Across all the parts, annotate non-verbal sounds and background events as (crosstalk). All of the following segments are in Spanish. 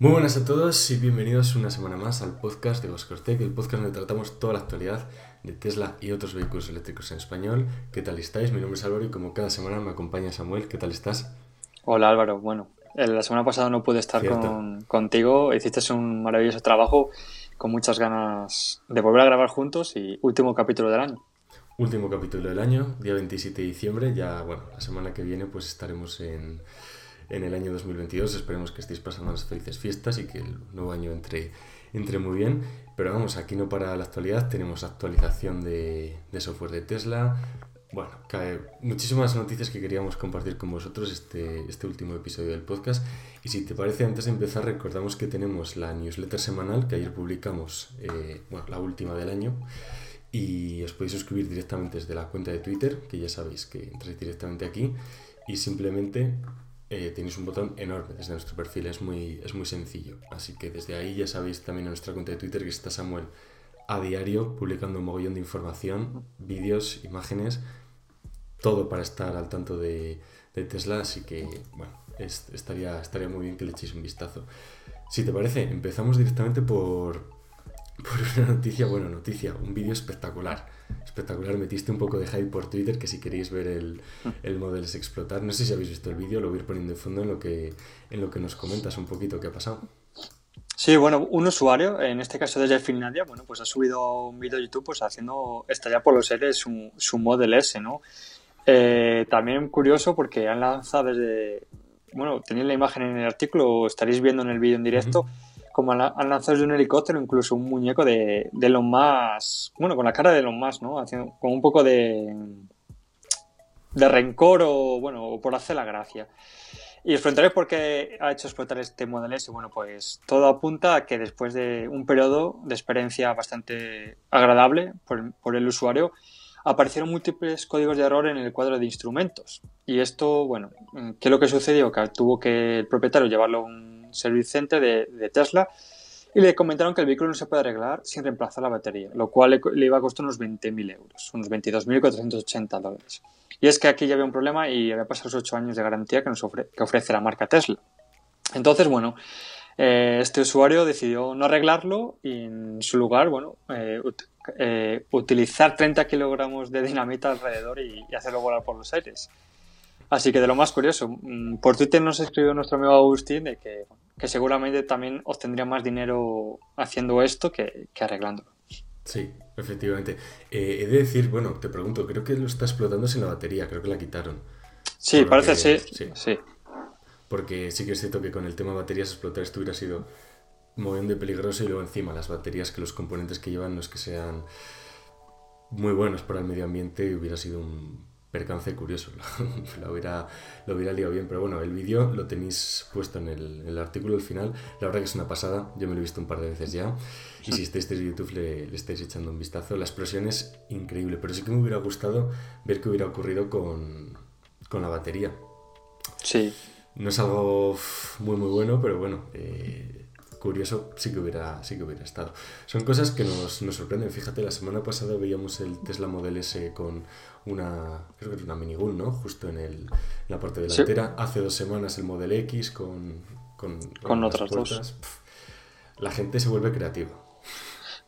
Muy buenas a todos y bienvenidos una semana más al podcast de Tech, el podcast donde tratamos toda la actualidad de Tesla y otros vehículos eléctricos en español. ¿Qué tal estáis? Mi nombre es Álvaro y como cada semana me acompaña Samuel. ¿Qué tal estás? Hola Álvaro, bueno, la semana pasada no pude estar contigo, hiciste un maravilloso trabajo con muchas ganas de volver a grabar juntos y último capítulo del año. Último capítulo del año, día 27 de diciembre, ya bueno, la semana que viene pues estaremos en en el año 2022. Esperemos que estéis pasando unas felices fiestas y que el nuevo año entre, entre muy bien. Pero vamos, aquí no para la actualidad, tenemos actualización de, de software de Tesla. Bueno, cae muchísimas noticias que queríamos compartir con vosotros este, este último episodio del podcast. Y si te parece, antes de empezar, recordamos que tenemos la newsletter semanal que ayer publicamos, eh, bueno, la última del año. Y os podéis suscribir directamente desde la cuenta de Twitter, que ya sabéis que entráis directamente aquí. Y simplemente eh, tenéis un botón enorme desde nuestro perfil, es muy, es muy sencillo. Así que desde ahí ya sabéis también en nuestra cuenta de Twitter que está Samuel a diario publicando un mogollón de información, vídeos, imágenes, todo para estar al tanto de, Tesla. Así que, bueno, estaría, estaría muy bien que le echéis un vistazo. Si te parece, empezamos directamente por, por (laughs) una noticia, bueno, noticia, un vídeo espectacular espectacular. Metiste un poco de hype por Twitter, que si queréis ver el, (laughs) el Models Explotar, no sé si habéis visto el vídeo, lo voy a ir poniendo de fondo en lo que, en lo que nos comentas un poquito qué ha pasado. Sí, bueno, un usuario, en este caso desde Finlandia, bueno, pues ha subido un vídeo a YouTube pues haciendo estallar por los aires su, su Model S, ¿no? Eh, también curioso porque han lanzado desde, bueno, tenéis la imagen en el artículo, estaréis viendo en el vídeo en directo, como han lanzado de un helicóptero, incluso un muñeco de, de Elon Musk, bueno, con la cara de Elon Musk, ¿no? Haciendo, con un poco de, de rencor o, bueno, por hacer la gracia. Y os preguntaréis por qué ha hecho explotar este Model S. Bueno, pues todo apunta a que después de un periodo de experiencia bastante agradable por, por el usuario, aparecieron múltiples códigos de error en el cuadro de instrumentos. Y esto, bueno, ¿qué es lo que sucedió? Que tuvo que el propietario llevarlo a un service center de, Tesla y le comentaron que el vehículo no se puede arreglar sin reemplazar la batería, lo cual le, iba a costar unos 20.000 euros, unos 22.480 dólares. Y es que aquí ya había un problema y había pasado los 8 años de garantía que, nos que ofrece la marca Tesla. Entonces, bueno, eh, este usuario decidió no arreglarlo y en su lugar, bueno, eh, eh, utilizar 30 kilogramos de dinamita alrededor y hacerlo volar por los aires. Así que de lo más curioso, mm, por Twitter nos escribió nuestro amigo Agustín de que, seguramente también obtendría más dinero haciendo esto que, arreglándolo. Sí, efectivamente. Eh, he de decir, bueno, te pregunto, creo que lo está explotando sin la batería, creo que la quitaron. Sí, parece sí, sí, Porque sí que es cierto que con el tema baterías explotar esto hubiera sido muy de peligroso y luego encima las baterías que los componentes que llevan no es que sean muy buenos para el medio ambiente y hubiera sido un percance curioso, lo, (laughs) hubiera, lo hubiera liado bien, pero bueno, el vídeo lo tenéis puesto en el, artículo al final, la verdad que es una pasada, yo me lo he visto un par de veces ya, y si estáis en YouTube le, le, estáis echando un vistazo, la explosión es increíble, pero sí que me hubiera gustado ver qué hubiera ocurrido con, con la batería. Sí. No es algo muy muy bueno, pero bueno, eh, curioso sí que hubiera, sí que hubiera estado. Son cosas que nos, nos, sorprenden. Fíjate, la semana pasada veíamos el Tesla Model S con una, creo que era una minigun, ¿no? Justo en, el, la parte delantera. Hace dos semanas el Model X con, con, con otras dos. La gente se vuelve creativa.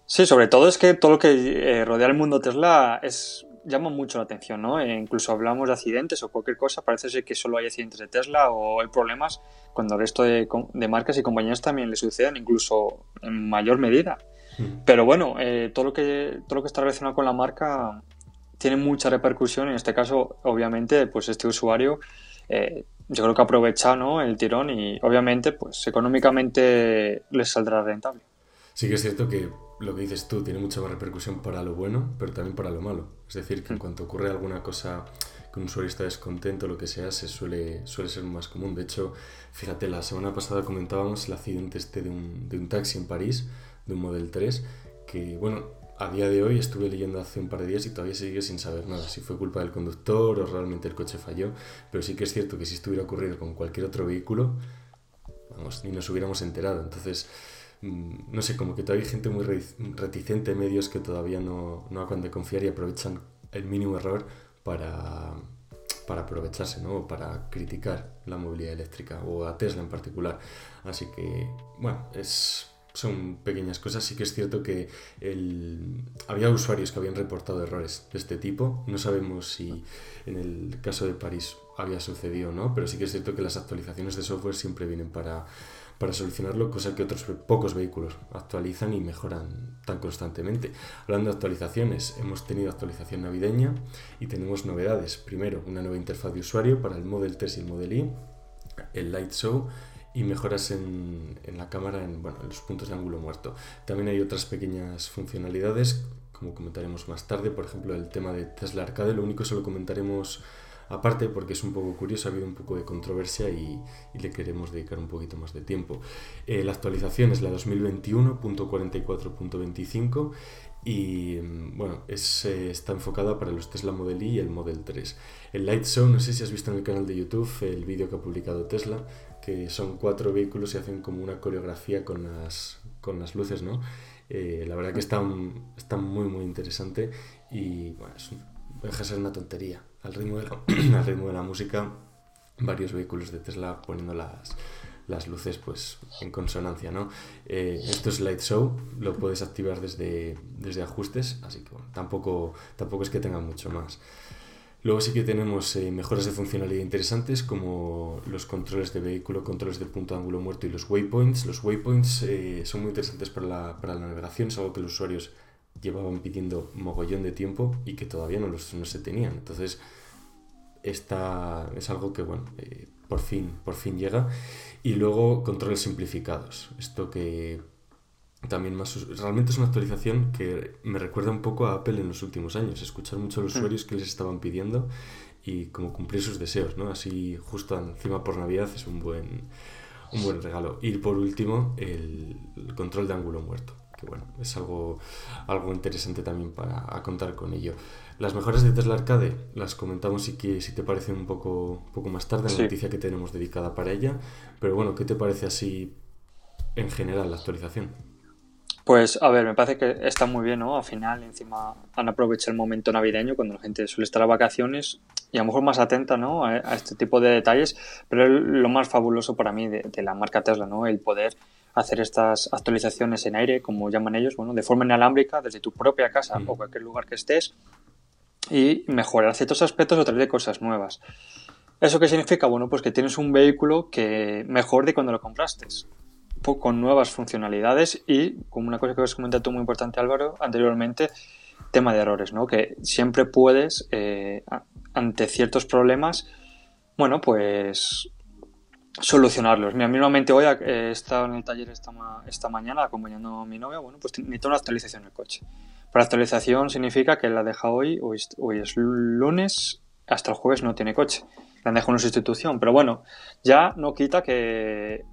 Sí, sobre todo es que todo lo que eh, rodea el mundo Tesla es llama mucho la atención, ¿no? E incluso hablamos de accidentes o cualquier cosa, parece ser que solo hay accidentes de Tesla o hay problemas cuando el resto de, marcas y compañías también le suceden, incluso en mayor medida. Mm. Pero bueno, eh, todo, lo que, todo lo que está relacionado con la marca tiene mucha repercusión. En este caso, obviamente, pues este usuario eh, yo creo que ha aprovechado el tirón y obviamente, pues económicamente les saldrá rentable. Sí que es cierto que lo que dices tú tiene mucha más repercusión para lo bueno, pero también para lo malo. Es decir, que en mm. cuanto ocurre alguna cosa que un usuario está descontento o lo que sea, se suele, suele ser más común. De hecho, fíjate, la semana pasada comentábamos el accidente este de un, de un taxi en París, de un Model 3, que, bueno, a día de hoy estuve leyendo hace un par de días y todavía sigue sin saber nada, si fue culpa del conductor o realmente el coche falló, pero sí que es cierto que si estuviera ocurrido con cualquier otro vehículo, vamos, ni nos hubiéramos enterado. Entonces, Mm, no sé, como que todavía hay gente muy reticente, medios que todavía no, no acaban de confiar y aprovechan el mínimo error para, para aprovecharse, ¿no? para criticar la movilidad eléctrica o a Tesla en particular. Así que, bueno, es, son pequeñas cosas. Sí que es cierto que el... había usuarios que habían reportado errores de este tipo. No sabemos si en el caso de París había sucedido o no, pero sí que es cierto que las actualizaciones de software siempre vienen para, para solucionarlo, cosa que otros pocos vehículos actualizan y mejoran tan constantemente. Hablando de actualizaciones, hemos tenido actualización navideña y tenemos novedades. Primero, una nueva interfaz de usuario para el Model 3 y el Model Y, el Light Show y mejoras en, en la cámara en, bueno, en los puntos de ángulo muerto. También hay otras pequeñas funcionalidades, como comentaremos más tarde, por ejemplo el tema de Tesla Arcade, lo único que lo comentaremos aparte porque es un poco curioso, ha habido un poco de controversia y, le queremos dedicar un poquito más de tiempo. Eh, la actualización es la 2021.44.25 y mm, bueno, es, eh, está enfocada para los Tesla Model Y y el Model 3. El Light Show, no sé si has visto en el canal de YouTube el vídeo que ha publicado Tesla, que son cuatro vehículos y hacen como una coreografía con las, con las luces, ¿no? Eh, la verdad que está, está muy, muy interesante y bueno, es deja de ser una tontería. Al ritmo, de la, (clears throat) al ritmo de la música, varios vehículos de Tesla poniendo las, las luces pues en consonancia, ¿no? Eh, esto es Light Show, lo puedes activar desde, desde ajustes, así que bueno, tampoco, tampoco es que tenga mucho más. Luego sí que tenemos eh, mejoras de funcionalidad interesantes como los controles de vehículo, controles de punto de ángulo muerto y los waypoints. Los waypoints eh, son muy interesantes para la, para la, navegación, es algo que los usuarios llevaban pidiendo mogollón de tiempo y que todavía no, los, no se tenían. Entonces, esta es algo que, bueno, eh, por, fin, por fin llega. Y luego controles simplificados. Esto que también más realmente es una actualización que me recuerda un poco a Apple en los últimos años escuchar mucho a los mm. usuarios que les estaban pidiendo y como cumplir sus deseos no así justo encima por navidad es un buen un buen regalo y por último el, control de ángulo muerto que bueno es algo algo interesante también para contar con ello las mejoras de Tesla Arcade las comentamos si, que, si te parece un poco, poco más tarde en la noticia que tenemos dedicada para ella pero bueno ¿qué te parece así en general la actualización? Pues a ver, me parece que está muy bien, ¿no? Al final, encima han aprovechado el momento navideño cuando la gente suele estar a vacaciones y a lo mejor más atenta, ¿no? A, este tipo de detalles, pero es lo más fabuloso para mí de, la marca Tesla, ¿no? El poder hacer estas actualizaciones en aire, como llaman ellos, bueno, de forma inalámbrica desde tu propia casa o cualquier lugar que estés y mejorar ciertos aspectos o traer cosas nuevas. ¿Eso qué significa? Bueno, pues que tienes un vehículo que mejor de cuando lo compraste con nuevas funcionalidades y, como una cosa que has comentado tú muy importante Álvaro, anteriormente, tema de errores, ¿no? Que siempre puedes, eh, ante ciertos problemas, bueno, pues solucionarlos. Mira, mismamente hoy he estado en el taller esta, mañana acompañando a mi novia, bueno, pues necesito una actualización del coche. Para actualización significa que la deja hoy, hoy, hoy es lunes, hasta el jueves no tiene coche. La han dejado en sustitución, pero bueno, ya no quita que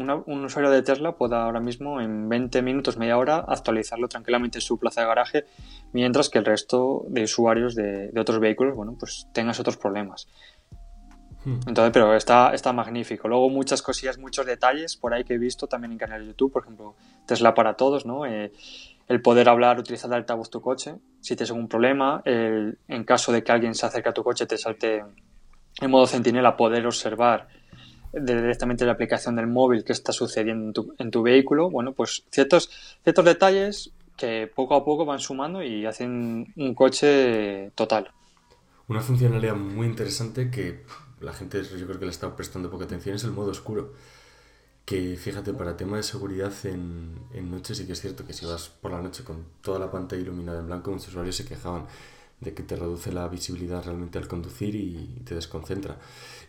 un usuario de Tesla pueda ahora mismo en 20 minutos, media hora, actualizarlo tranquilamente en su plaza de garaje, mientras que el resto de usuarios de, otros vehículos, bueno, pues tengas otros problemas. Hmm. Entonces, pero está, está magnífico. Luego muchas cosillas, muchos detalles por ahí que he visto también en canal de YouTube, por ejemplo, Tesla para todos, ¿no? Eh, el poder hablar, utilizar de altavoz tu coche, si tienes algún problema, el, en caso de que alguien se acerque a tu coche, te salte en modo centinela, poder observar directamente la aplicación del móvil que está sucediendo en tu, vehículo, bueno, pues ciertos, ciertos detalles que poco a poco van sumando y hacen un coche total. Una funcionalidad muy interesante que la gente yo creo que le está prestando poca atención es el modo oscuro. Que fíjate, para tema de seguridad en, en noche sí que es cierto que si vas por la noche con toda la pantalla iluminada en blanco, muchos usuarios se quejaban de que te reduce la visibilidad realmente al conducir y te desconcentra.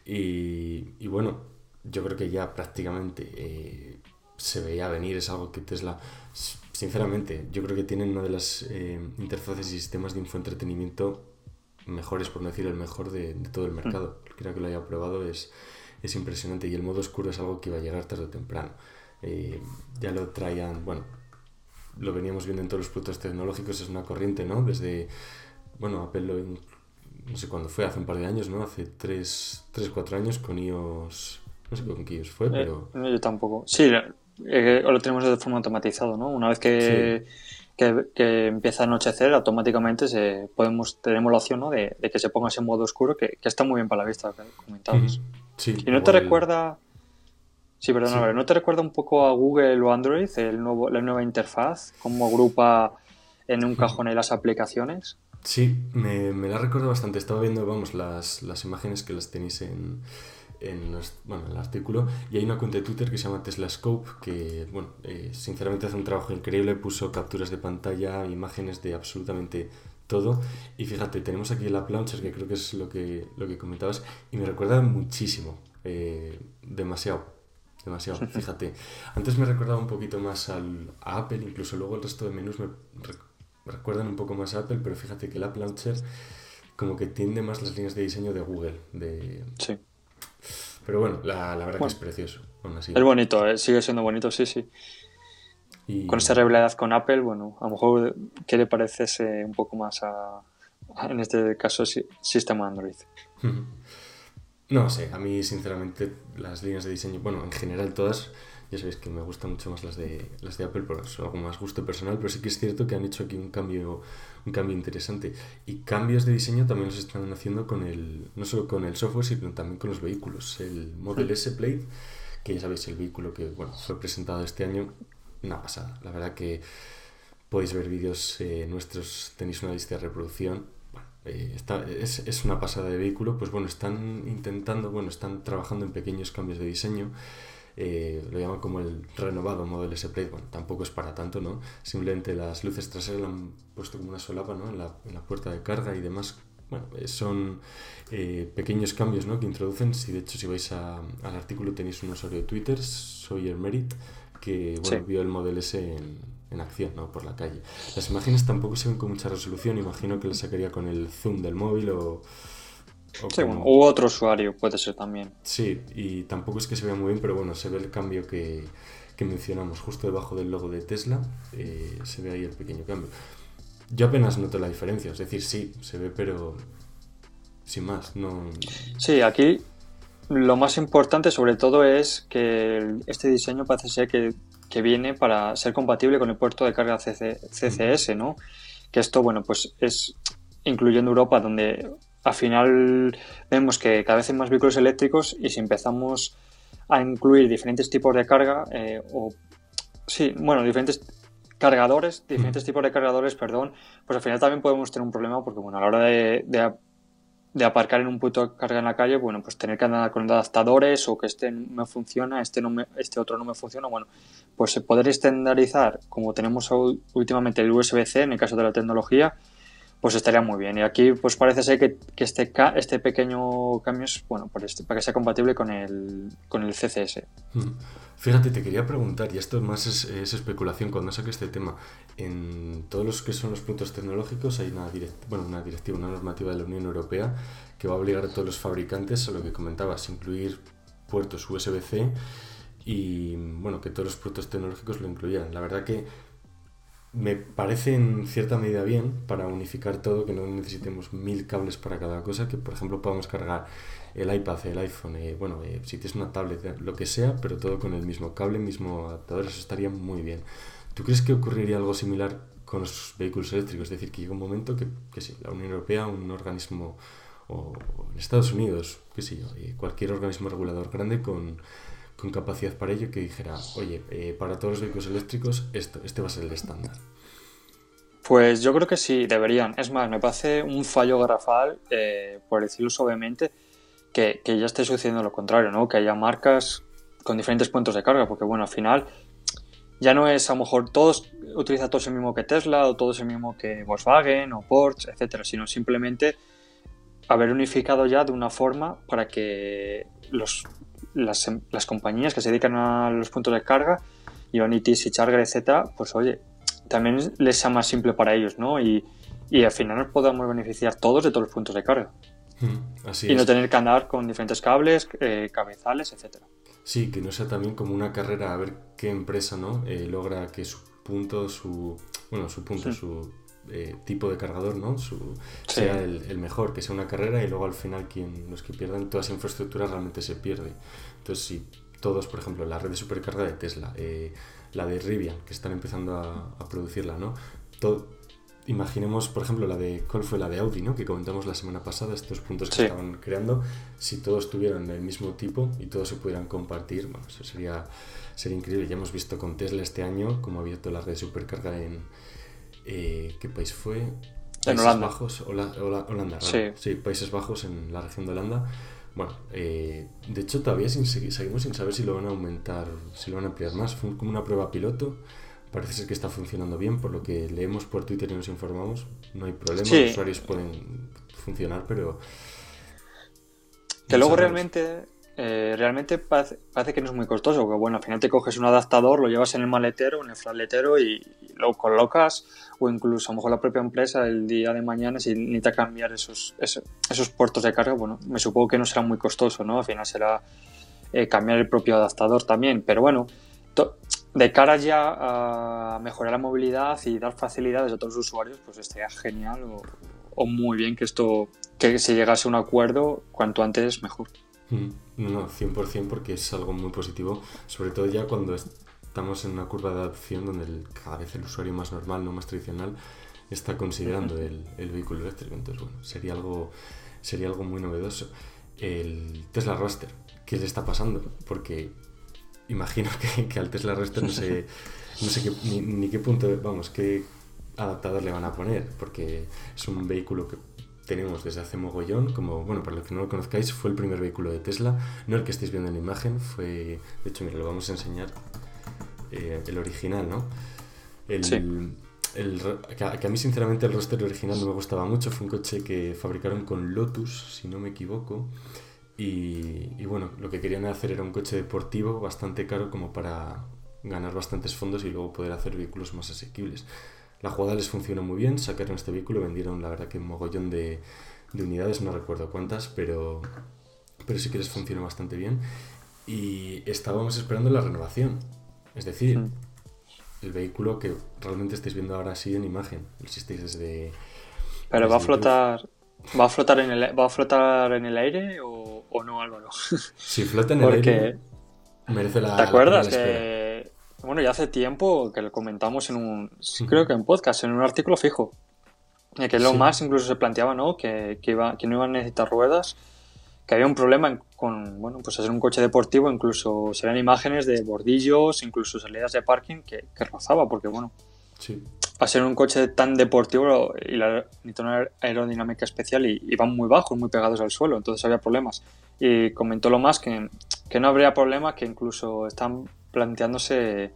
Y bueno, yo creo que ya prácticamente eh, se veía venir, es algo que Tesla, sinceramente, yo creo que tienen una de las eh, interfaces y sistemas de infoentretenimiento mejores, por no decir el mejor de, todo el mercado. Creo que lo haya probado, es, es impresionante y el modo oscuro es algo que iba a llegar tarde o temprano. Eh, ya lo traían, bueno, lo veníamos viendo en todos los productos tecnológicos, es una corriente, ¿no? Desde bueno, Apple lo, no sé cuándo fue, hace un par de años, ¿no? Hace 3, 3 4 años con iOS, no sé con qué iOS fue, eh, pero... yo tampoco. Sí, eh, lo tenemos de forma automatizado, ¿no? Una vez que, que, empieza a anochecer, automáticamente se, podemos, tenemos la opción ¿no? de, que se ponga ese modo oscuro, que, está muy bien para la vista, comentabas. Sí, y no te recuerda... Sí, perdón, ¿no te recuerda un poco a Google o Android, el nuevo, la nueva interfaz? ¿Cómo agrupa en un cajón ahí las aplicaciones? Sí, me, me la recuerdo bastante. Estaba viendo, vamos, las, las imágenes que las tenéis en, en, bueno, el artículo y hay una cuenta de Twitter que se llama Tesla Scope que, bueno, eh, sinceramente hace un trabajo increíble, puso capturas de pantalla, imágenes de absolutamente todo y fíjate, tenemos aquí la plancha que creo que es lo que, lo que comentabas y me recuerda muchísimo, eh, demasiado, demasiado, (laughs) fíjate. Antes me recordaba un poquito más al, a Apple, incluso luego el resto de menús me, recuerdan un poco más a Apple, pero fíjate que la Launcher como que tiende más las líneas de diseño de Google, de... Sí pero bueno, la, la verdad que es precioso. Es bonito, ¿eh? sigue siendo bonito, sí, sí. Con esa rivalidad con Apple, bueno, a lo mejor, ¿qué le parece ese un poco más a, en este caso, sistema Android? (laughs) No sé, a mí sinceramente las líneas de diseño, bueno, en general todas, ya sabéis que me gustan mucho más las de, las de Apple por algo más gusto personal, pero sí que es cierto que han hecho aquí un cambio un cambio interesante. Y cambios de diseño también los están haciendo con el, no solo con el software, sino también con los vehículos. El Model S Plate, que ya sabéis, el vehículo que bueno, fue presentado este año, una pasada. La verdad que podéis ver vídeos eh, nuestros, tenéis una lista de reproducción. Eh, es, es, una pasada de vehículo, pues bueno, están intentando, bueno, están trabajando en pequeños cambios de diseño eh, lo llaman como el renovado modelo S Plate, bueno, tampoco es para tanto, ¿no? Simplemente las luces traseras lo han puesto como una solapa, ¿no? En la, en la puerta de carga y demás. Bueno, eh, son eh, pequeños cambios ¿no? que introducen. Si de hecho si vais a, al artículo tenéis un usuario de Twitter, Sawyer Merit, que bueno, vio el modelo S en, en, acción ¿no? por la calle. Las imágenes tampoco se ven con mucha resolución, imagino que las sacaría con el zoom del móvil o, sí, u otro usuario puede ser también. Sí, y tampoco es que se vea muy bien, pero bueno, se ve el cambio que, mencionamos justo debajo del logo de Tesla, eh, se ve ahí el pequeño cambio. Yo apenas noto la diferencia, es decir, sí, se ve, pero sin más, no... Sí, aquí lo más importante sobre todo es que este diseño parece ser que, viene para ser compatible con el puerto de carga CCS, ¿no? Que esto, bueno, pues es incluyendo Europa, donde al final vemos que cada vez hay más vehículos eléctricos y si empezamos a incluir diferentes tipos de carga, eh, o sí, bueno, diferentes cargadores, diferentes tipos de cargadores, perdón, pues al final también podemos tener un problema porque, bueno, a la hora de, de, aparcar en un punto de carga en la calle, bueno, pues tener que andar con adaptadores o que este no funciona, este, no este otro no me funciona, bueno, pues poder estandarizar, como tenemos últimamente el USB-C en el caso de la tecnología, pues estaría muy bien. Y aquí pues parece ser que, este, este pequeño cambio es bueno este, para que sea compatible con el, con el CCS. Hmm. Fíjate, te quería preguntar, y esto más es, especulación cuando saque este tema, en todos los que son los puntos tecnológicos hay una, bueno, una directiva, una normativa de la Unión Europea que va a obligar a todos los fabricantes a lo que comentabas, incluir puertos USB-C y bueno, que todos los puertos tecnológicos lo incluyeran. La verdad que me parece en cierta medida bien para unificar todo, que no necesitemos mil cables para cada cosa, que por ejemplo podamos cargar el iPad, el iPhone, eh, bueno, eh, si tienes una tablet, lo que sea, pero todo con el mismo cable, mismo adaptador, eso estaría muy bien. ¿Tú crees que ocurriría algo similar con los vehículos eléctricos? Es decir, que llega un momento que, que sí, la Unión Europea, un organismo, o en Estados Unidos, qué sé yo, eh, cualquier organismo regulador grande con con capacidad para ello que dijera, oye, eh, para todos los vehículos eléctricos esto, este va a ser el estándar? Pues yo creo que sí, deberían. Es más, me parece un fallo garrafal, eh, por decirlo suavemente, que, que, ya esté sucediendo lo contrario, ¿no? Que haya marcas con diferentes puntos de carga, porque bueno, al final ya no es a lo mejor todos utiliza todos el mismo que Tesla o todos el mismo que Volkswagen o Porsche, etcétera, sino simplemente haber unificado ya de una forma para que los las, las, compañías que se dedican a los puntos de carga, Ionity, Charger, etcétera, pues oye, también les sea más simple para ellos, ¿no? Y, y al final nos podamos beneficiar todos de todos los puntos de carga. Hmm, y no tener que andar con diferentes cables, eh, cabezales, etcétera. Sí, que no sea también como una carrera a ver qué empresa no eh, logra que su punto, su bueno, su punto, su eh, tipo de cargador, ¿no? Su, sea el, el, mejor, que sea una carrera y luego al final quien los que pierdan toda esa infraestructura realmente se pierde. Entonces, si todos, por ejemplo, la red de supercarga de Tesla, eh, la de Rivian, que están empezando a, a, producirla, ¿no? todo, imaginemos, por ejemplo, la de cuál fue la de Audi, ¿no? Que comentamos la semana pasada, estos puntos que estaban creando, si todos tuvieran el mismo tipo y todos se pudieran compartir, bueno, eso sería, sería increíble. Ya hemos visto con Tesla este año cómo ha abierto la red de supercarga en eh, ¿qué país fue? en Holanda. Bajos, Holanda, sí. Países Bajos en la región de Holanda. Bueno, eh, de hecho todavía seguimos sin saber si lo van a aumentar, si lo van a ampliar más. Fue como una prueba piloto parece ser que está funcionando bien, por lo que leemos por Twitter y nos informamos. No hay problema, los usuarios pueden funcionar, pero... Que luego realmente, eh, realmente parece, que no es muy costoso, que bueno, al final te coges un adaptador, lo llevas en el maletero, en el flatletero y, lo colocas, o incluso a lo mejor la propia empresa el día de mañana, si necesita cambiar esos, esos, puertos de carga, bueno, me supongo que no será muy costoso, ¿no? Al final será eh, cambiar el propio adaptador también, pero bueno, de cara ya a mejorar la movilidad y dar facilidades a los usuarios, pues estaría genial o, muy bien que esto, que se llegase a un acuerdo cuanto antes mejor. Mm, no, 100% porque es algo muy positivo, sobre todo ya cuando estamos en una curva de adopción donde cada vez el usuario más normal, no más tradicional, está considerando el, el vehículo eléctrico. Entonces, bueno, sería algo, sería algo muy novedoso. El Tesla Roadster, ¿qué le está pasando? Porque imagino que, al Tesla Roadster no sé, no sé qué, ni, qué punto, vamos, qué adaptador le van a poner, porque es un vehículo que tenemos desde hace mogollón, como, bueno, para los que no lo conozcáis, fue el primer vehículo de Tesla, no el que estáis viendo en la imagen, fue, de hecho, mira, lo vamos a enseñar, eh, el original, ¿no? El, el, que, a, mí sinceramente el roster original no me gustaba mucho, fue un coche que fabricaron con Lotus, si no me equivoco, y, bueno, lo que querían hacer era un coche deportivo bastante caro como para ganar bastantes fondos y luego poder hacer vehículos más asequibles. La jugada les funcionó muy bien, sacaron este vehículo, vendieron la verdad que un mogollón de, unidades, no recuerdo cuántas, pero, pero sí que les funcionó bastante bien. Y estábamos esperando la renovación, es decir, el vehículo que realmente estáis viendo ahora así en imagen, si estáis desde... Pero va a flotar... ¿Va a flotar en el, va a flotar en el aire o, o no, Álvaro? Si flota en el aire, merece la ¿Te acuerdas que, bueno, ya hace tiempo que lo comentamos en un, creo que en podcast, en un artículo fijo, que lo más incluso se planteaba, ¿no? Que, que, iba, que no iban a necesitar ruedas, que había un problema con, bueno, pues hacer un coche deportivo, incluso se ven imágenes de bordillos, incluso salidas de parking que, que rozaba, porque bueno, sí a ser un coche tan deportivo y la, necesita una aerodinámica especial y, y, van muy bajos, muy pegados al suelo, entonces había problemas. Y comentó lo más que, que no habría problema, que incluso están planteándose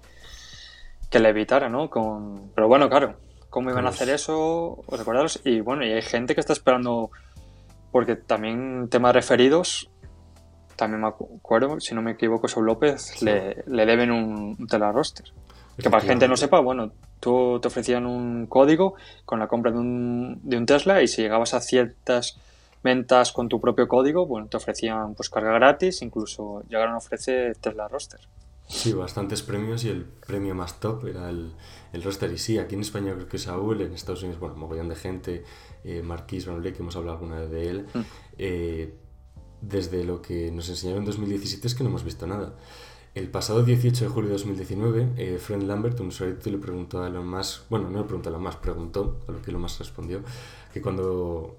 que le evitara, ¿no? Con... Pero bueno, claro, ¿cómo iban a hacer eso? Recordaros. Y bueno, y hay gente que está esperando, porque también tema de referidos, también me acuerdo, si no me equivoco, Saul López le, le, deben un, un roster. Que para la gente no sepa, bueno, tú te ofrecían un código con la compra de un, de un Tesla y si llegabas a ciertas ventas con tu propio código, bueno, te ofrecían pues carga gratis, incluso llegaron a ofrecer Tesla Roster. Sí, bastantes premios y el premio más top era el, el roster. Y sí, aquí en España creo que Saúl, en Estados Unidos, bueno, mogollón de gente, eh, Marquis Van que hemos hablado alguna vez de él. Mm. Eh, desde lo que nos enseñaron en 2017 es que no hemos visto nada. El pasado 18 de julio de 2019, eh, Fred Lambert, un usuario le preguntó a Elon Musk, bueno, no le preguntó a Elon Musk, preguntó, a lo que Elon Musk respondió, que cuando,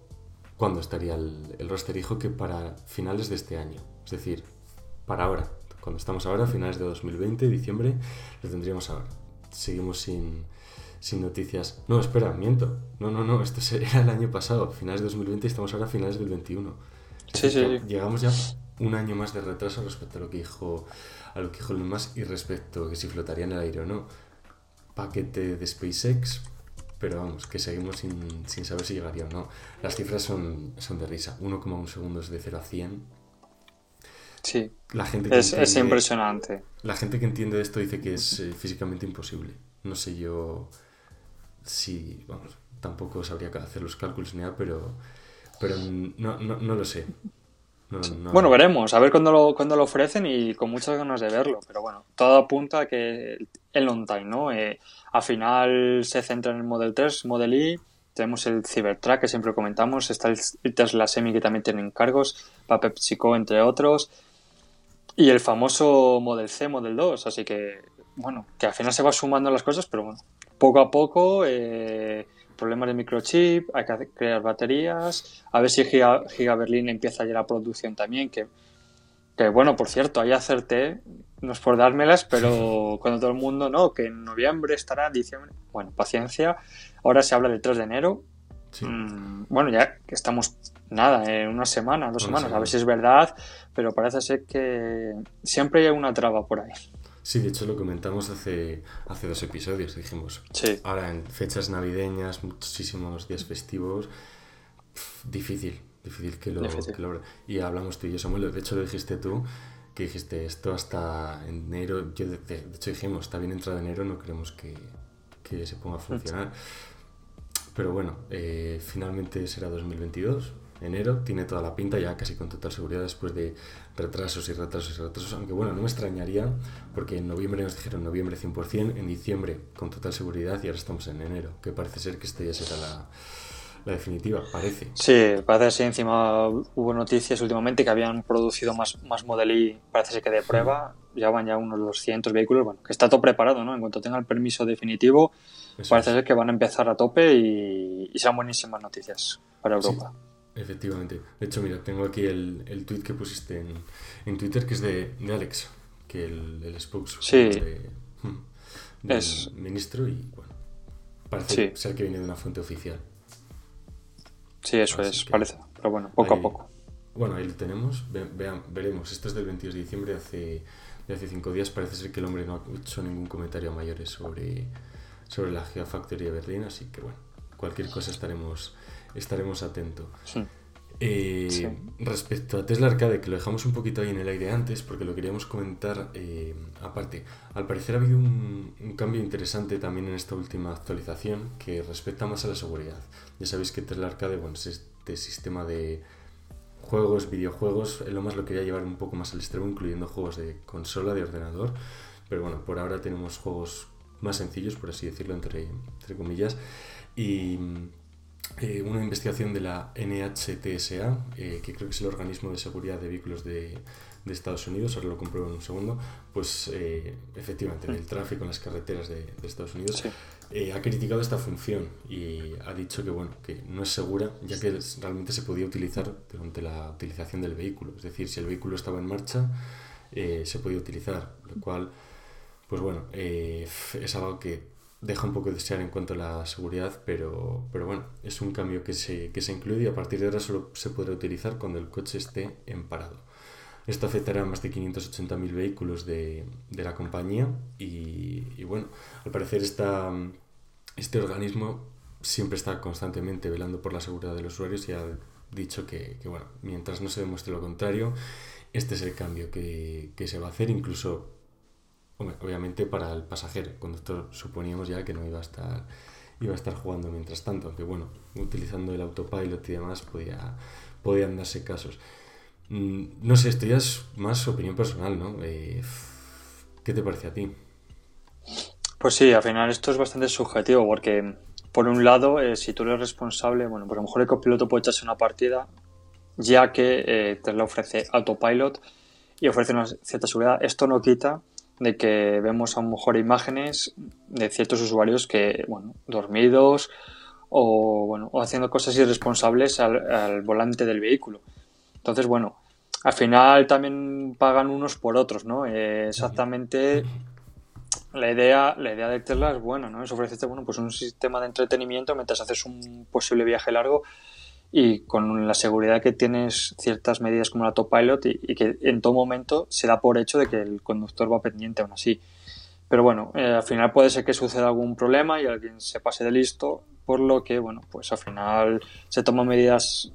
cuando estaría el, el roster dijo que para finales de este año, es decir, para ahora, cuando estamos ahora, finales de 2020, diciembre, lo tendríamos ahora. Seguimos sin, sin noticias. No, espera, miento. No, no, no, esto era el año pasado, finales de 2020 y estamos ahora a finales del 21. Sí, sí, Llegamos ya un año más de retraso respecto a lo que dijo a lo que dijo Elon Musk y respecto a que si flotaría en el aire o no. Paquete de SpaceX, pero vamos, que seguimos sin, sin saber si llegaría o no. Las cifras son, son de risa. 1,1 segundos de 0 a 100. Sí. La gente es, es, impresionante. La gente que entiende esto dice que es eh, físicamente imposible. No sé yo si, vamos, tampoco sabría hacer los cálculos ni nada, pero, pero no, no, no lo sé. Bueno, veremos, a ver cuándo lo, cuando lo ofrecen y con muchas ganas de verlo. Pero bueno, todo apunta a que el long time, ¿no? Eh, al final se centra en el Model 3, Model E, tenemos el Cybertruck que siempre comentamos, está el Tesla Semi que también tiene encargos, para PepsiCo entre otros, y el famoso Model C, Model 2. Así que, bueno, que al final se va sumando las cosas, pero bueno, poco a poco, eh, problemas de microchip, hay que crear baterías, a ver si Giga, Berlín empieza ya la producción también, que, que bueno, por cierto, ahí acerté, no es por dármelas, pero (laughs) cuando todo el mundo, no, que en noviembre estará, diciembre, bueno, paciencia, ahora se habla del 3 de enero, mm, bueno, ya que estamos nada, en una semana, dos semanas, a ver si es verdad, pero parece ser que siempre hay una traba por ahí. Sí, de hecho lo comentamos hace, hace dos episodios, dijimos, ahora en fechas navideñas, muchísimos días festivos, difícil, difícil que lo, que Y hablamos tú y yo, Samuel, de hecho lo dijiste tú, que dijiste esto hasta enero, yo de, hecho dijimos, está bien entrado enero, no queremos que, que se ponga a funcionar. Pero bueno, eh, finalmente será 2022, enero, tiene toda la pinta ya casi con total seguridad después de retrasos y retrasos y retrasos, aunque bueno, no me extrañaría porque en noviembre nos dijeron noviembre 100%, en diciembre con total seguridad y ahora estamos en enero, que parece ser que esta ya será la, la definitiva, parece. Sí, parece que encima hubo noticias últimamente que habían producido más, más Model parece ser que de prueba, ya van ya unos 200 vehículos, bueno, que está todo preparado, ¿no? En cuanto tenga el permiso definitivo, parece ser que van a empezar a tope y, y sean buenísimas noticias para Europa. Efectivamente. De hecho, mira, tengo aquí el, el tweet que pusiste en, en Twitter, que es de, de Alex, que el, el spokesman de, hmm, del ministro, y bueno, parece ser que viene de una fuente oficial. Sí, eso es, parece. Pero bueno, poco a poco. Bueno, ahí lo tenemos. vean, veremos. Esto es del 22 de diciembre, hace, de hace cinco días. Parece ser que el hombre no ha hecho ningún comentario a mayores sobre, sobre la Gigafactory de Berlín, así que bueno, cualquier cosa estaremos estaremos atentos. Eh, respecto a Tesla Arcade, que lo dejamos un poquito ahí en el aire antes, porque lo queríamos comentar eh, aparte. Al parecer ha habido un, cambio interesante también en esta última actualización que respecta más a la seguridad. Ya sabéis que Tesla Arcade bueno, es este sistema de juegos, videojuegos, lo más lo quería llevar un poco más al extremo, incluyendo juegos de consola, de ordenador. Pero bueno, por ahora tenemos juegos más sencillos, por así decirlo, entre, entre comillas. Y eh, una investigación de la NHTSA, eh, que creo que es el organismo de seguridad de vehículos de, de Estados Unidos, ahora lo compruebo en un segundo, pues eh, efectivamente, el tráfico en las carreteras de, de Estados Unidos, ha criticado esta función y ha dicho que, bueno, que no es segura, ya que realmente se podía utilizar durante la utilización del vehículo. Es decir, si el vehículo estaba en marcha, se podía utilizar, lo cual, pues bueno, es algo que deja un poco de desear en cuanto a la seguridad, pero, pero bueno, es un cambio que se, que se incluye y a partir de ahora solo se podrá utilizar cuando el coche esté en parado. Esto afectará a más de 580.000 vehículos de, de, la compañía y, y, bueno, al parecer esta, este organismo siempre está constantemente velando por la seguridad de los usuarios y ha dicho que, que bueno, mientras no se demuestre lo contrario, este es el cambio que, que se va a hacer, incluso obviamente para el pasajero. El conductor suponíamos ya que no iba a estar iba a estar jugando mientras tanto, aunque bueno, utilizando el autopilot y demás podía, podían darse casos. Mm, no sé, esto ya es más opinión personal, ¿no? Eh, ¿Qué te parece a ti? Pues sí, al final esto es bastante subjetivo porque, por un lado, eh, si tú eres responsable, bueno, pues a lo mejor el copiloto puede echarse una partida ya que eh, te lo ofrece autopilot y ofrece una cierta seguridad. Esto no quita de que vemos a lo mejor imágenes de ciertos usuarios que, bueno, dormidos o, bueno, o haciendo cosas irresponsables al, volante del vehículo. Entonces, bueno, al final también pagan unos por otros, ¿no? Eh, exactamente la idea, la idea de Tesla es buena, ¿no? Es ofrecerte, bueno, pues un sistema de entretenimiento mientras haces un posible viaje largo y con la seguridad que tienes ciertas medidas como la autopilot y, y que en todo momento se da por hecho de que el conductor va pendiente aún así. Pero bueno, eh, al final puede ser que suceda algún problema y alguien se pase de listo, por lo que, bueno, pues al final se toman medidas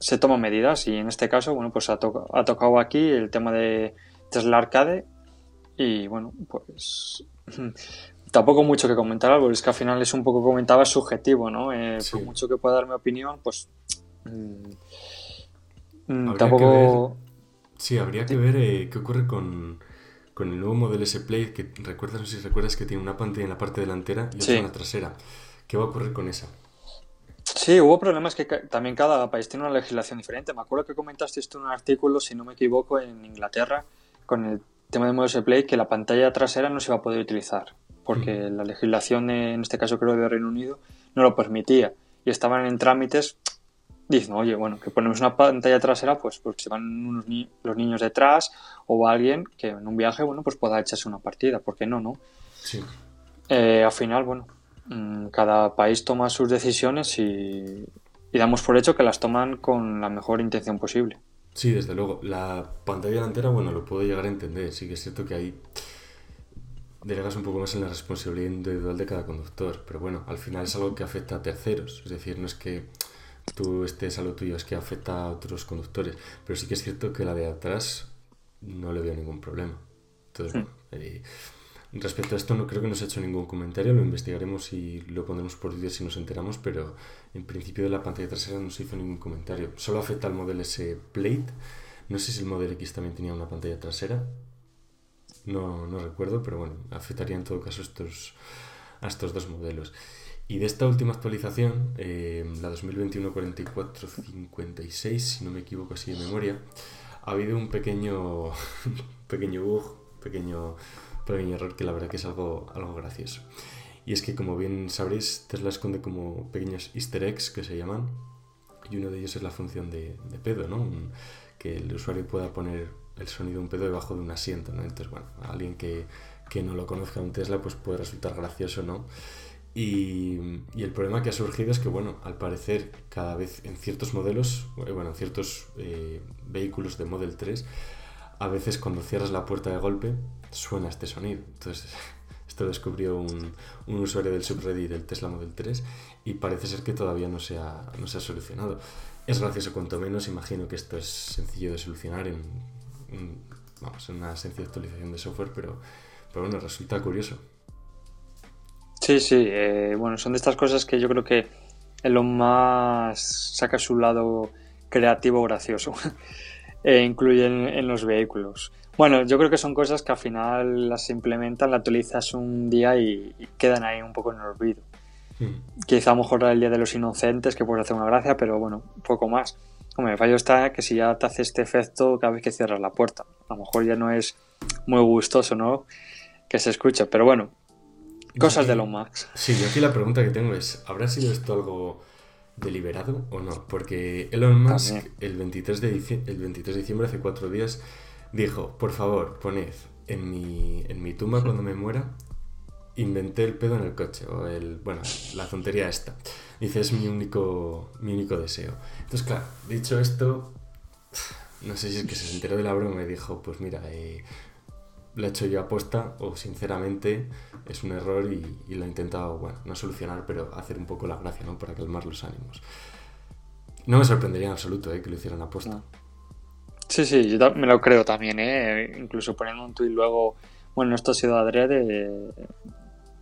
se toman medidas y en este caso, bueno, pues ha, ha tocado aquí el tema de Tesla Arcade y bueno, pues tampoco mucho que comentar algo, es que al final es un poco comentaba subjetivo, ¿no? Eh, por mucho que pueda dar mi opinión, pues mm, mm, tampoco... sí, habría que ver eh, qué ocurre con, el nuevo modelo S Play, que recuerdas, no sé si recuerdas que tiene una pantalla en la parte delantera y otra en la trasera. ¿Qué va a ocurrir con esa? Sí, hubo problemas que también cada país tiene una legislación diferente. Me acuerdo que comentaste esto en un artículo, si no me equivoco, en Inglaterra, con el tema de modelo S Play, que la pantalla trasera no se va a poder utilizar porque la legislación, en este caso creo de Reino Unido, no lo permitía y estaban en trámites dicen, oye, bueno, que ponemos una pantalla trasera, pues, pues se van unos los niños detrás o alguien que en un viaje, bueno, pues pueda echarse una partida, ¿por qué no, no? Sí. Eh, al final, bueno, mm, cada país toma sus decisiones y, y, damos por hecho que las toman con la mejor intención posible. Sí, desde luego. La pantalla delantera, bueno, lo puedo llegar a entender. Sí que es cierto que ahí delegas un poco más en la responsabilidad individual de cada conductor, pero bueno, al final es algo que afecta a terceros. Es decir, no es que tú estés a lo tuyo, es que afecta a otros conductores. Pero sí que es cierto que la de atrás no le veo ningún problema. Entonces, eh, respecto a esto no creo que nos ha hecho ningún comentario, lo investigaremos y lo pondremos por vídeo si nos enteramos, pero en principio de la pantalla trasera no se hizo ningún comentario. Solo afecta al modelo S Plate. No sé si el modelo X también tenía una pantalla trasera. No, no recuerdo, pero bueno, afectaría en todo caso estos, a estos dos modelos. Y de esta última actualización, eh, la 2021-4456, si no me equivoco así de memoria, ha habido un pequeño, (laughs) pequeño bug, pequeño, pequeño error que la verdad que es algo, algo gracioso. Y es que, como bien sabréis, Tesla esconde como pequeños easter eggs que se llaman, y uno de ellos es la función de, pedo, ¿no? que el usuario pueda poner el sonido de un pedo debajo de un asiento, ¿no? Entonces, bueno, alguien que, que no lo conozca un Tesla, pues puede resultar gracioso, ¿no? Y, el problema que ha surgido es que, bueno, al parecer cada vez en ciertos modelos, eh, bueno, en ciertos eh, vehículos de Model 3, a veces cuando cierras la puerta de golpe suena este sonido. Entonces, (laughs) esto descubrió un, un usuario del subreddit del Tesla Model 3 y parece ser que todavía no se ha, no se ha solucionado. Es gracioso cuanto menos, imagino que esto es sencillo de solucionar en, vamos, en una sencilla actualización de software, pero, pero bueno, resulta curioso. Sí, sí, eh, bueno, son de estas cosas que yo creo que lo más saca su lado creativo gracioso (laughs) e incluyen en los vehículos. Bueno, yo creo que son cosas que al final las implementan, las actualizas un día y, quedan ahí un poco en el olvido. Hmm. Quizá a lo mejor el día de los inocentes, que puede hacer una gracia, pero bueno, poco más. Hombre, el fallo está que si ya te hace este efecto cada vez que cierras la puerta, a lo mejor ya no es muy gustoso, ¿no? Que se escuche, pero bueno, Cosas de Elon Musk. Sí, yo aquí la pregunta que tengo es, ¿habrá sido esto algo deliberado o no? Porque Elon Musk el 23, de el 23 de diciembre, hace cuatro días, dijo, por favor, poned en mi, en mi tumba (laughs) cuando me muera, inventé el pedo en el coche, o el, bueno, la tontería esta. Dice, es mi único, mi único deseo. Entonces, claro, dicho esto, no sé si es que se enteró de la broma y dijo, pues mira, eh, lo he hecho yo aposta o sinceramente es un error y, lo he intentado, bueno, no solucionar, pero hacer un poco la gracia, ¿no? Para calmar los ánimos. No me sorprendería en absoluto ¿eh? que lo hicieran aposta. Sí, sí, yo me lo creo también, ¿eh? Incluso poniendo un tuit luego, bueno, esto ha sido adrede,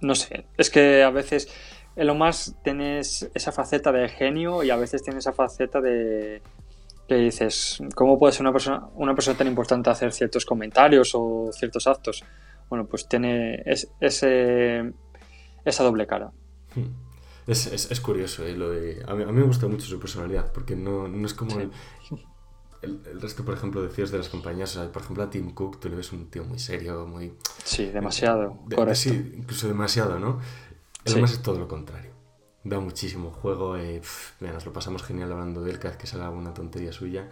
no sé, es que a veces en lo más tienes esa faceta de genio y a veces tienes esa faceta de que dices, ¿cómo puede ser una persona, una persona tan importante hacer ciertos comentarios o ciertos actos? Bueno, pues tiene ese, esa doble cara. Hmm. Es, es, es curioso, ¿eh? Lo de, a, mí, a, mí, me gusta mucho su personalidad, porque no, no es como el, el, resto, por ejemplo, de CEOs de las compañías. O sea, por ejemplo, a Tim Cook, tú le ves un tío muy serio, muy... Sí, demasiado. sí, incluso demasiado, ¿no? El más es todo lo contrario da muchísimo juego. Eh, nos lo pasamos genial hablando de él cada vez que salga una tontería suya.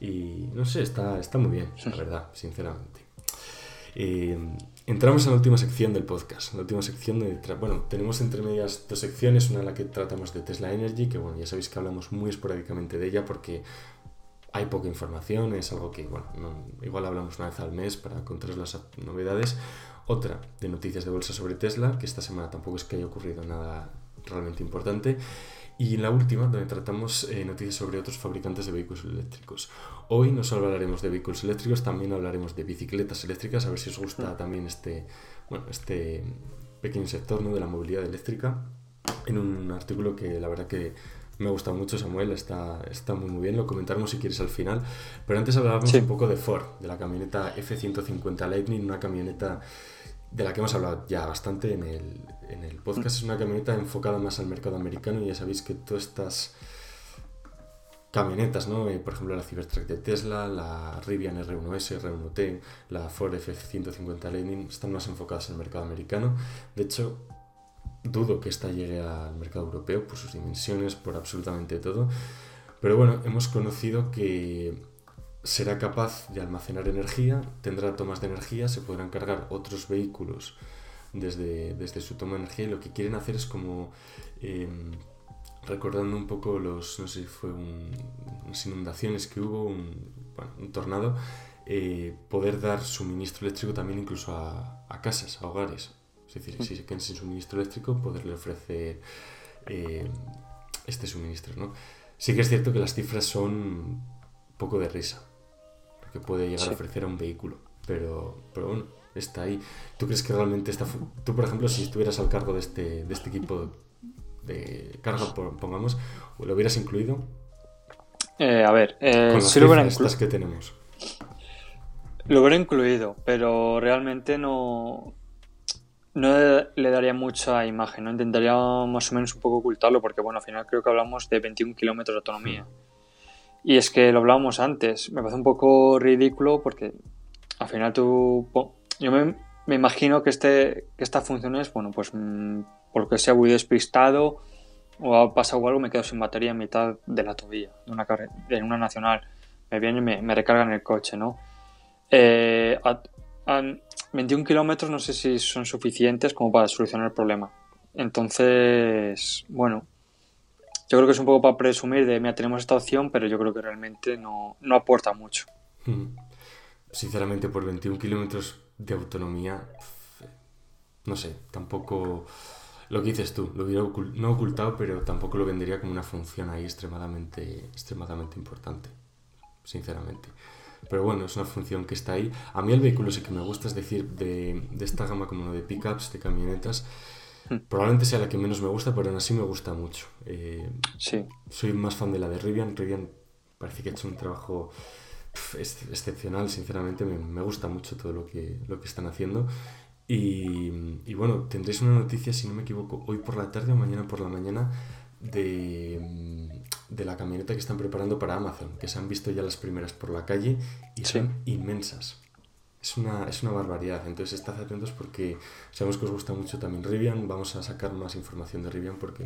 Y no sé, está, está muy bien, la verdad, sinceramente. Eh, entramos en la última sección del podcast. La última sección de. Bueno, tenemos entre medias dos secciones. Una en la que tratamos de Tesla Energy, que bueno, ya sabéis que hablamos muy esporádicamente de ella porque hay poca información. Es algo que, bueno, igual hablamos una vez al mes para contaros las novedades. Otra de noticias de bolsa sobre Tesla, que esta semana tampoco es que haya ocurrido nada realmente importante. Y la última, donde tratamos eh, noticias sobre otros fabricantes de vehículos eléctricos. Hoy no solo hablaremos de vehículos eléctricos, también hablaremos de bicicletas eléctricas, a ver si os gusta también este, bueno, este pequeño sector ¿no? de la movilidad eléctrica, en un artículo que la verdad que me ha gustado mucho, Samuel, está, está muy, muy bien, lo comentaremos si quieres al final. Pero antes hablábamos un poco de Ford, de la camioneta F-150 Lightning, una camioneta de la que hemos hablado ya bastante en el, en el podcast. Es una camioneta enfocada más al mercado americano y ya sabéis que todas estas camionetas, ¿no? Eh, por ejemplo, la Cybertruck de Tesla, la Rivian R1S, R1T, la Ford F-150 Lightning están más enfocadas en el mercado americano. De hecho, dudo que esta llegue al mercado europeo por sus dimensiones, por absolutamente todo. Pero bueno, hemos conocido que será capaz de almacenar energía, tendrá tomas de energía, se podrán cargar otros vehículos desde, desde su toma de energía y lo que quieren hacer es como... Em, recordando un poco los, no sé, fue unas inundaciones que hubo, un, tornado, eh, poder dar suministro eléctrico también incluso a, casas, a hogares. Es decir, si se quedan sin suministro eléctrico, poderle ofrecer eh, este suministro, ¿no? Sí que es cierto que las cifras son un poco de risa, porque puede llegar a ofrecer a un vehículo, pero, pero bueno, está ahí. ¿Tú crees que realmente está... Tú, por ejemplo, si estuvieras al cargo de este, de este equipo de carga, pongamos, ¿lo hubieras incluido? Eh, a ver, eh, si lo hubiera incluido. que tenemos. Lo hubiera incluido, pero realmente no, no le daría mucha imagen, ¿no? Intentaría más o menos un poco ocultarlo, porque bueno, al final creo que hablamos de 21 kilómetros de autonomía. Y es que lo hablábamos antes, me parece un poco ridículo porque al final tú... Yo me, me imagino que, este, que esta función es, bueno, pues mm, porque sea muy despistado o ha pasado algo, me quedo sin batería en mitad de la tobilla, de una, en una nacional. Me viene y me, me recargan el coche, ¿no? Eh, a, 21 kilómetros no sé si son suficientes como para solucionar el problema. Entonces, bueno, yo creo que es un poco para presumir de, mira, tenemos esta opción, pero yo creo que realmente no, no aporta mucho. Sinceramente, por 21 kilómetros de autonomía, no sé, tampoco lo que dices tú, lo hubiera no ocultado, pero tampoco lo vendería como una función ahí extremadamente, extremadamente importante, sinceramente. Pero bueno, es una función que está ahí. A mí el vehículo sí que me gusta, es decir, de, de esta gama como de pickups, de camionetas, hmm. probablemente sea la que menos me gusta, pero aún así me gusta mucho. Eh, sí. Soy más fan de la de Rivian. Rivian parece que ha hecho un trabajo excepcional, sinceramente. Me, me, gusta mucho todo lo que, lo que están haciendo. Y, bueno, tendréis una noticia, si no me equivoco, hoy por la tarde o mañana por la mañana de, de la camioneta que están preparando para Amazon, que se han visto ya las primeras por la calle y son inmensas. Es una, es una barbaridad, entonces estad atentos porque sabemos que os gusta mucho también Rivian, vamos a sacar más información de Rivian porque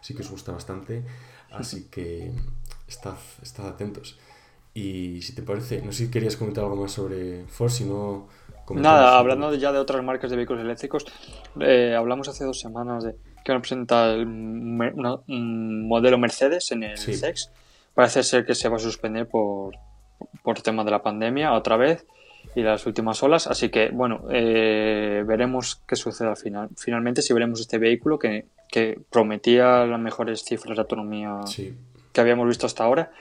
sí que os gusta bastante, así que estad, estad atentos. Y si te parece, no sé si querías comentar algo más sobre Ford, si no Nada, hablando ya de otras marcas de vehículos eléctricos, eh, hablamos hace dos semanas de que van a presentar un modelo Mercedes en el CEX. Parece ser que se va a suspender por, por tema de la pandemia otra vez y las últimas olas. Así que, bueno, eh, veremos qué sucede al final. Finalmente, si veremos este vehículo que, que prometía las mejores cifras de autonomía que habíamos visto hasta ahora.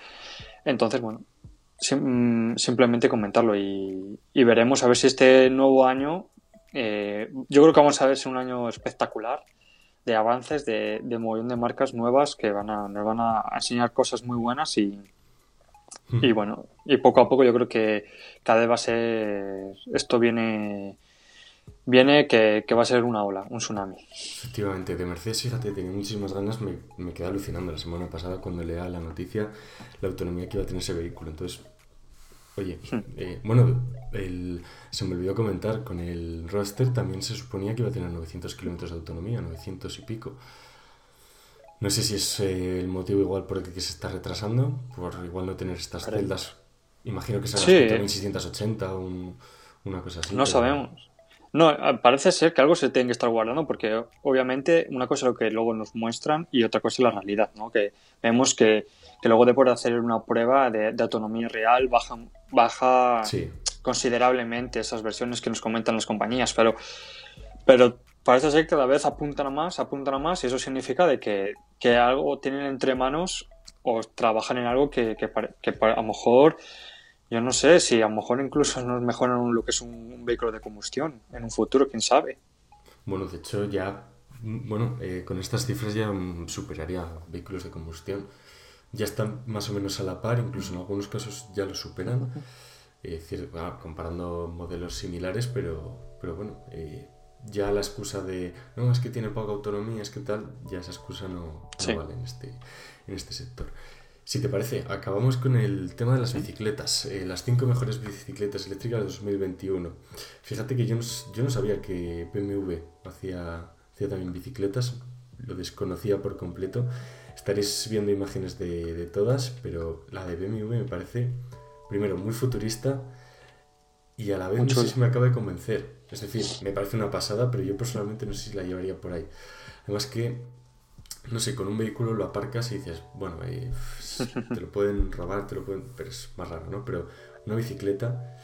Entonces, bueno, simplemente comentarlo y, veremos a ver si este nuevo año, eh, yo creo que vamos a ver si un año espectacular de avances, de, de montón de marcas nuevas que van a, nos van a enseñar cosas muy buenas y, y hmm. bueno, y poco a poco yo creo que cada vez va a ser, esto viene viene que, va a ser una ola, un tsunami. Efectivamente, de Mercedes, fíjate, tenía muchísimas ganas, me, me quedé alucinando la semana pasada cuando leía la noticia, la autonomía que iba a tener ese vehículo. Entonces, oye, hmm. eh, bueno, el, se me olvidó comentar, con el Roadster también se suponía que iba a tener 900 kilómetros de autonomía, 900 y pico. No sé si es eh, el motivo igual por el que se está retrasando, por igual no tener estas celdas. Imagino que será sí. 1680 o una cosa así. No sabemos. No, eh, parece ser que algo se tiene que estar guardando porque obviamente una cosa es lo que luego nos muestran y otra cosa es la realidad, ¿no? Que vemos que, luego de poder hacer una prueba de, autonomía real baja, baja considerablemente esas versiones que nos comentan las compañías, pero, pero parece ser que cada vez apuntan a más, apuntan a más y eso significa de que, algo tienen entre manos o trabajan en algo que, que, que a lo mejor yo no sé si a lo mejor incluso nos mejoran lo que es un, vehículo de combustión en un futuro, quién sabe. Bueno, de hecho ya, bueno, eh, con estas cifras ya superaría vehículos de combustión. Ya están más o menos a la par, incluso en algunos casos ya lo superan. Es decir, comparando modelos similares, pero, pero bueno, eh, ya la excusa de, no, es que tiene poca autonomía, es que tal, ya esa excusa no, vale en este, en este sector. Si te parece, acabamos con el tema de las bicicletas, eh, las cinco mejores bicicletas eléctricas de 2021. Fíjate que yo no, yo no sabía que BMW hacía, hacía también bicicletas, lo desconocía por completo. Estaréis viendo imágenes de, de todas, pero la de BMW me parece, primero, muy futurista y a la vez no sé si me acaba de convencer. Es decir, me parece una pasada, pero yo personalmente no sé si la llevaría por ahí. Además que no sé, con un vehículo lo aparcas y dices, bueno, te lo pueden robar, te lo pueden, pero es más raro, ¿no? Pero una bicicleta,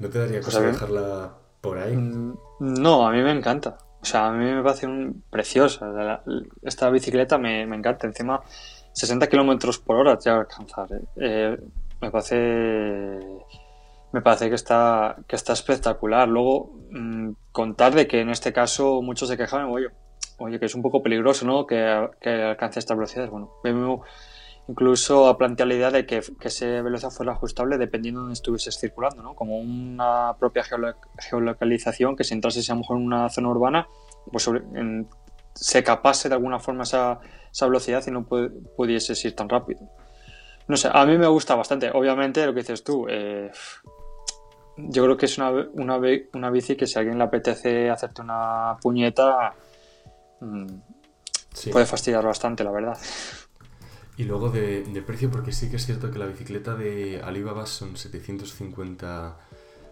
¿no te daría pues cosa dejarla por ahí? Mm, no, a mí me encanta. O sea, a mí me parece un... preciosa. Esta bicicleta me, encanta. Encima, 60 kilómetros por hora te va a alcanzar. ¿eh? Eh, me parece me parece que está, que está espectacular. Luego, mm, contar de que en este caso muchos se quejaban, oye, oye, que es un poco peligroso, ¿no? Que, que alcance estas velocidades. Bueno, incluso ha planteado la idea de que, que esa velocidad fuera ajustable dependiendo de donde estuvieses circulando, ¿no? Como una propia geolocalización que si entrases a lo mejor en una zona urbana, pues se capase de alguna forma esa, esa velocidad y no pudieses ir tan rápido. No sé, a mí me gusta bastante. Obviamente, lo que dices tú, eh, yo creo que es una, una, una bici que si a alguien le apetece hacerte una puñeta, Mm, puede fastidiar bastante, la verdad. Y luego de, precio, porque sí que es cierto que la bicicleta de Alibaba son 750,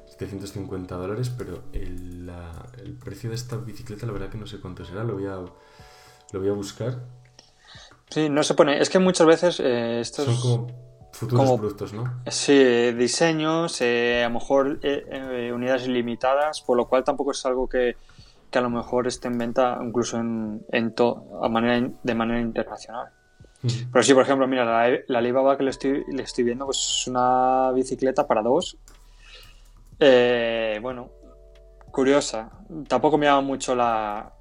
750 dólares, pero el, precio de esta bicicleta la verdad que no sé cuánto será, lo voy a, lo voy a buscar. Sí, no se pone, es que muchas veces eh, estos... Son como futuros productos, ¿no? Sí, diseños, eh, a lo mejor eh, unidades ilimitadas, por lo cual tampoco es algo que, que a lo mejor esté en venta incluso en, en a manera, de manera internacional. Pero sí, por ejemplo, mira, la, la Alibaba que le estoy, le estoy viendo, pues es una bicicleta para dos. Eh, bueno, curiosa. Tampoco me llama mucho la.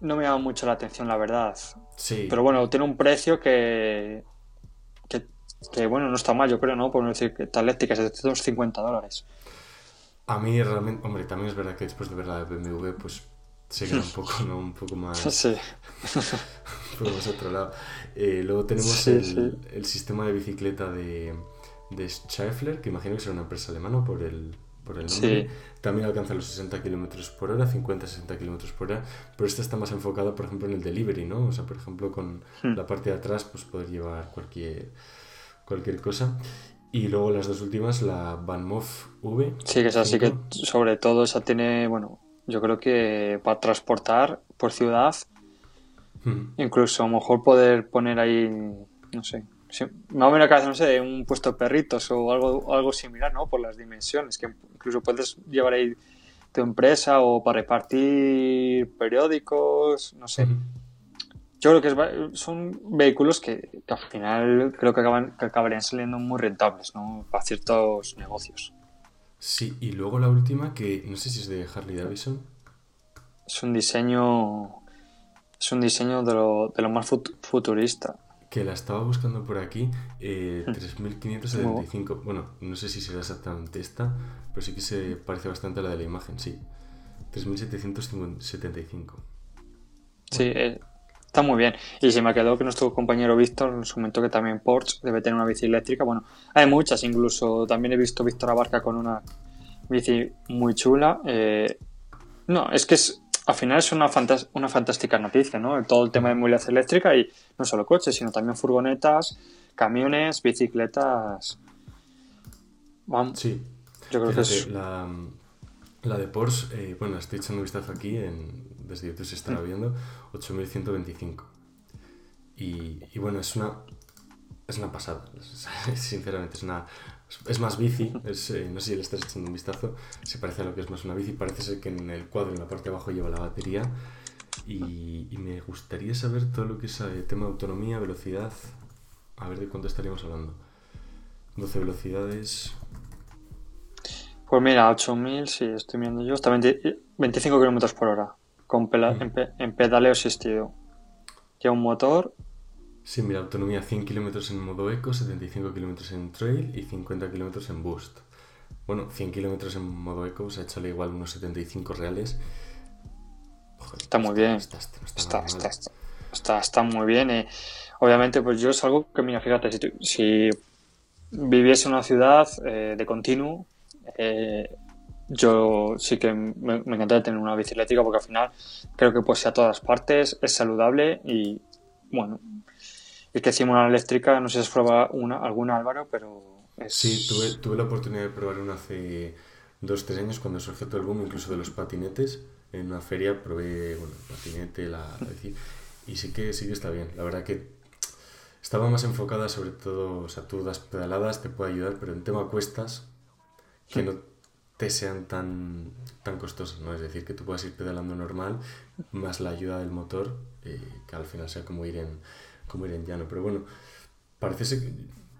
No me llama mucho la atención, la verdad. Sí. Pero bueno, tiene un precio que. que, bueno, no está mal, yo creo, ¿no? Por no decir que está eléctrica, es de 250 dólares. A mí realmente, hombre, también es verdad que después de ver la BMW, pues se queda un (laughs) poco, ¿no? Un poco más... Sí. un poco más otro lado. Eh, luego tenemos el, el, sistema de bicicleta de, de Schaeffler, que imagino que será una empresa alemana por el, por el nombre. También alcanza los 60 km por hora, 50-60 km por hora, pero esta está más enfocada, por ejemplo, en el delivery, ¿no? O sea, por ejemplo, con hmm. la parte de atrás, pues poder llevar cualquier, cualquier cosa. Y luego las dos últimas, la Banmoff V. Sí, que esa sí que sobre todo esa tiene, bueno, yo creo que para transportar por ciudad, hmm. incluso a lo mejor poder poner ahí, no sé, me va a cabeza, no sé, un puesto de perritos o algo, algo similar, ¿no? Por las dimensiones, que incluso puedes llevar ahí tu empresa o para repartir periódicos, no sé. Hmm. Yo creo que son vehículos que, al final creo que, acaban, que acabarían saliendo muy rentables ¿no? para ciertos negocios. Sí, y luego la última, que no sé si es de Harley Davidson. Es un diseño. Es un diseño de lo, de lo más futurista. Que la estaba buscando por aquí, eh, 3575. Hmm. Bueno, no sé si será exactamente esta, pero sí que se parece bastante a la de la imagen, sí. 3775. Sí, eh, Está muy bien. Y se me ha quedado que nuestro compañero Víctor nos comentó que también Porsche debe tener una bici eléctrica. Bueno, hay muchas, incluso también he visto Víctor Abarca con una bici muy chula. Eh, no, es que es, al final es una, una fantástica noticia, ¿no? Todo el tema de movilidad eléctrica y no solo coches, sino también furgonetas, camiones, bicicletas. Vamos. Sí. Yo creo que es... La, la de Porsche, eh, bueno, estoy echando un vistazo aquí en, desde YouTube se estará viendo, 8125. Y, y bueno, es una, es una pasada, (laughs) sinceramente, es una... Es más bici, eh, no sé si le estás echando un vistazo, se parece a lo que es más una bici, parece ser que en el cuadro, en la parte de abajo, lleva la batería y, me gustaría saber todo lo que es eh, tema de autonomía, velocidad, a ver de cuánto estaríamos hablando. 12 velocidades. Pues mira, 8000, sí, estoy viendo yo, está 25 km por hora con en, pedaleo asistido. Lleva un motor. Sí, mira, autonomía 100 km en modo eco, 75 km en trail y 50 km en boost. Bueno, 100 km en modo eco, se ha hecho igual unos 75 reales. está muy bien. Está, está, está, muy bien. Eh. obviamente, pues yo es algo que, mira, fíjate, si, si viviese en una ciudad eh, de continuo, eh, yo sí que me, encantaría tener una bici eléctrica porque al final creo que pues a todas partes, es saludable y bueno, y que encima una eléctrica, no sé si has probado una, alguna Álvaro, pero es... Sí, tuve, tuve la oportunidad de probar una hace dos, tres años cuando surgió todo el boom incluso de los patinetes. En una feria probé bueno, el patinete, la, bici y sí que, sí que está bien. La verdad que estaba más enfocada sobre todo, o sea, tú das pedaladas, te puede ayudar, pero en tema cuestas, que te sean tan, tan costosas, ¿no? Es decir, que tú puedas ir pedalando normal, más la ayuda del motor, eh, que al final sea como ir en, como ir en llano. Pero bueno, parece que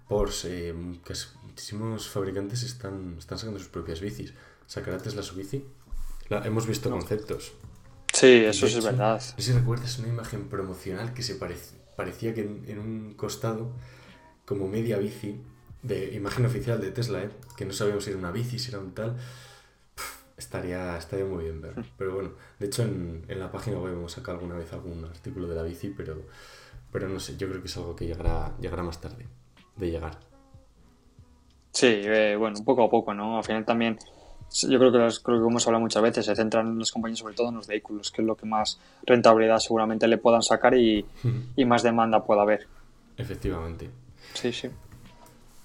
Porsche, eh, que muchísimos fabricantes están, están sacando sus propias bicis. ¿Sacará Tesla su bici? La, hemos visto conceptos. Sí, eso sí es verdad. No sé si recuerdas una imagen promocional que se parecía que en, un costado, como media bici, de imagen oficial de Tesla, ¿eh? que no sabíamos si era una bici, si era un tal. estaría, estaría muy bien ver. Pero bueno, de hecho en, en la página web hemos sacado alguna vez algún artículo de la bici, pero, pero no sé, yo creo que es algo que llegará, llegará más tarde de llegar. Sí, eh, bueno, poco a poco, ¿no? Al final también, yo creo que, creo que hemos hablado muchas veces, se centran las compañías sobre todo en los vehículos, que es lo que más rentabilidad seguramente le puedan sacar y, más demanda pueda haber. Efectivamente. Sí, sí.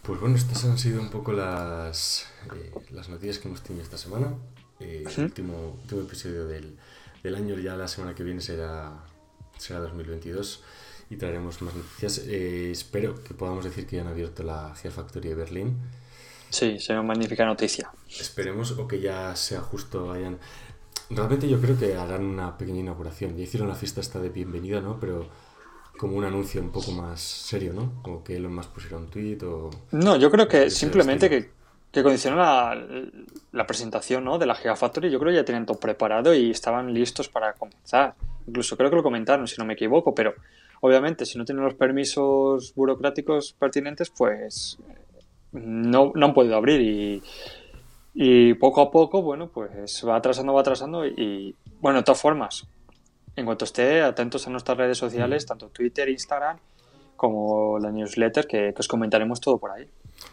Pues bueno, estas han sido un poco las, eh, las noticias que hemos tenido esta semana. Eh, el último, último episodio del, del, año, ya la semana que viene será, será 2022 y traeremos más noticias. Eh, espero que podamos decir que ya han abierto la Factory de Berlín. Sí, será una magnífica noticia. Esperemos o que ya sea justo hayan... Realmente yo creo que harán una pequeña inauguración. Ya hicieron la fiesta esta de bienvenida, ¿no? Pero como un anuncio un poco más serio, ¿no? O que Elon Musk pusiera un tweet o... No, yo creo que simplemente que, que la, la, presentación ¿no? de la Gigafactory. Yo creo que ya tenían todo preparado y estaban listos para comenzar. Incluso creo que lo comentaron, si no me equivoco, pero Obviamente, si no tienen los permisos burocráticos pertinentes, pues no, no han podido abrir y, y poco a poco, bueno, pues va atrasando, va atrasando y, bueno, de todas formas, en cuanto esté, atentos a nuestras redes sociales, tanto Twitter, Instagram, como la newsletter, que, os comentaremos todo por ahí.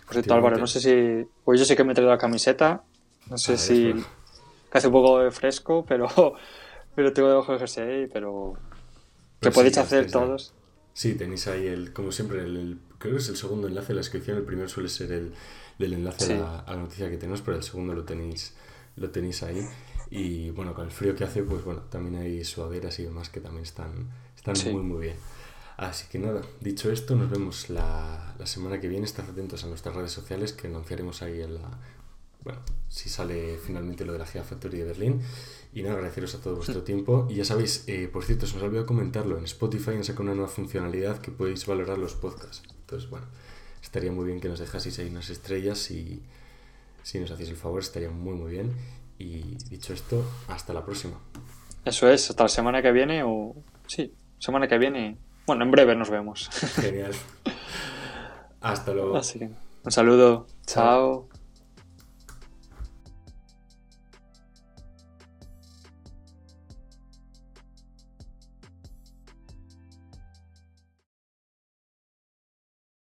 Por cierto, Álvaro, no sé si... Pues yo sé que me he traído la camiseta, no sé si... que hace un poco de fresco, (laughs) pero, pero tengo debajo de jersey, pero que podéis hacer todos. Sí, tenéis ahí el, como siempre, el, creo que es el segundo enlace de la descripción. El primero suele ser el del enlace a, la, noticia que tenemos, pero el segundo lo tenéis, lo tenéis ahí. Y bueno, con el frío que hace, pues bueno, también hay suaderas y demás que también están, están muy, muy bien. Así que nada, dicho esto, nos vemos la, la, semana que viene. Estad atentos a nuestras redes sociales que anunciaremos ahí en la. Bueno, si sale finalmente lo de la Factory de Berlín. Y nada, agradeceros a todo vuestro tiempo. Y ya sabéis, eh, por cierto, se os olvidó comentarlo, en Spotify han sacado una nueva funcionalidad que podéis valorar los podcasts. Entonces, bueno, estaría muy bien que nos dejaseis ahí unas estrellas y si nos hacéis el favor, estaría muy, muy bien. Y dicho esto, hasta la próxima. Eso es, hasta la semana que viene o... Sí, semana que viene. Bueno, en breve nos vemos. Genial. (laughs) Hasta luego. Así que, un saludo. Chao.